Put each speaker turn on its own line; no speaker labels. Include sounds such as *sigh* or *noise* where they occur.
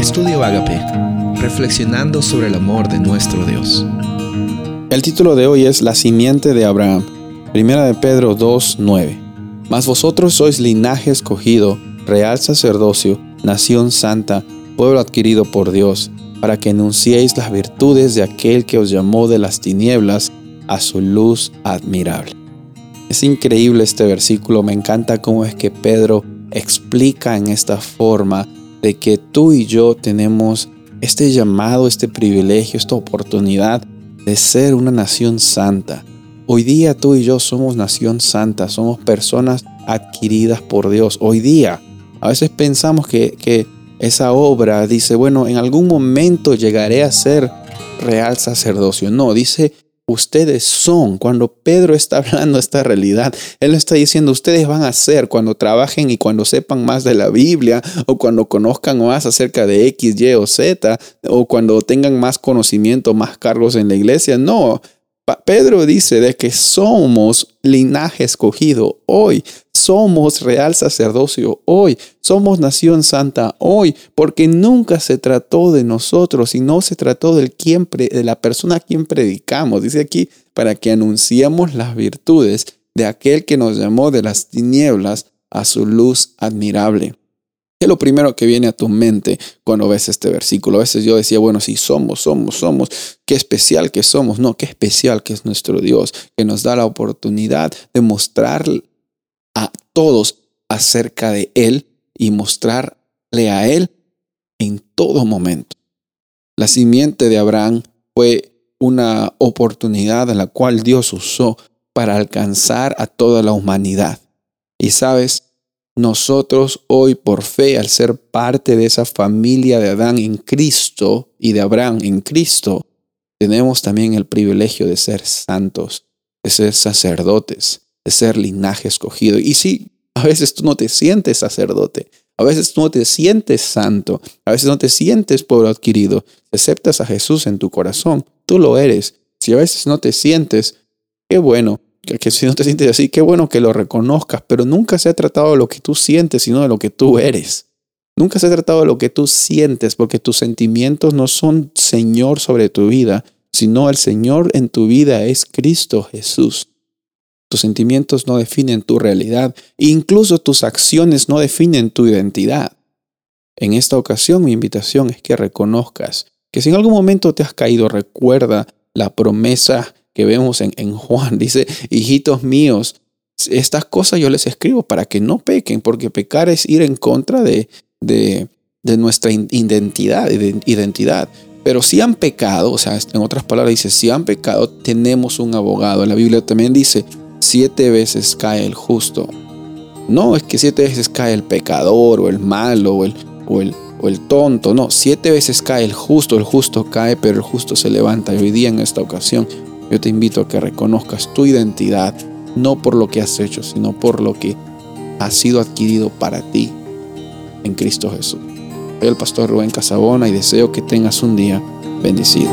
Estudio Agape, reflexionando sobre el amor de nuestro Dios.
El título de hoy es La simiente de Abraham. Primera de Pedro 2:9. Mas vosotros sois linaje escogido, real sacerdocio, nación santa, pueblo adquirido por Dios, para que enunciéis las virtudes de aquel que os llamó de las tinieblas a su luz admirable. Es increíble este versículo, me encanta cómo es que Pedro explica en esta forma de que tú y yo tenemos este llamado, este privilegio, esta oportunidad de ser una nación santa. Hoy día tú y yo somos nación santa, somos personas adquiridas por Dios. Hoy día, a veces pensamos que, que esa obra dice, bueno, en algún momento llegaré a ser real sacerdocio. No, dice ustedes son. Cuando Pedro está *laughs* hablando esta realidad, él está diciendo, ustedes van a ser cuando trabajen y cuando sepan más de la Biblia o cuando conozcan más acerca de X, Y o Z o cuando tengan más conocimiento, más cargos en la iglesia. No, Pedro dice de que somos linaje escogido hoy, somos real sacerdocio hoy, somos nación santa hoy, porque nunca se trató de nosotros y no se trató del quien de la persona a quien predicamos. Dice aquí, para que anunciemos las virtudes de aquel que nos llamó de las tinieblas a su luz admirable. ¿Qué es lo primero que viene a tu mente cuando ves este versículo? A veces yo decía, bueno, sí, somos, somos, somos. Qué especial que somos. No, qué especial que es nuestro Dios, que nos da la oportunidad de mostrar a todos acerca de Él y mostrarle a Él en todo momento. La simiente de Abraham fue una oportunidad en la cual Dios usó para alcanzar a toda la humanidad. Y sabes, nosotros hoy por fe, al ser parte de esa familia de Adán en Cristo y de Abraham en Cristo, tenemos también el privilegio de ser santos, de ser sacerdotes, de ser linaje escogido. Y sí, a veces tú no te sientes sacerdote, a veces tú no te sientes santo, a veces no te sientes pueblo adquirido. Aceptas a Jesús en tu corazón, tú lo eres. Si a veces no te sientes, qué bueno, que, si no te sientes así, qué bueno que lo reconozcas, pero nunca se ha tratado de lo que tú sientes, sino de lo que tú eres. Nunca se ha tratado de lo que tú sientes, porque tus sentimientos no son Señor sobre tu vida, sino el Señor en tu vida es Cristo Jesús. Tus sentimientos no definen tu realidad, incluso tus acciones no definen tu identidad. En esta ocasión mi invitación es que reconozcas que si en algún momento te has caído, recuerda la promesa que vemos en, Juan. Dice, hijitos míos, estas cosas yo les escribo para que no pequen, porque pecar es ir en contra de, de, de nuestra identidad, identidad. Pero si han pecado, o sea, en otras palabras dice, si han pecado, tenemos un abogado. La Biblia también dice, siete veces cae el justo. No es que siete veces cae el pecador o el malo o el, o el, o el tonto. No, siete veces cae el justo. El justo cae, pero el justo se levanta. Hoy día en esta ocasión yo te invito a que reconozcas tu identidad, no por lo que has hecho, sino por lo que ha sido adquirido para ti en Cristo Jesús. Soy el pastor Rubén Casabona y deseo que tengas un día bendecido.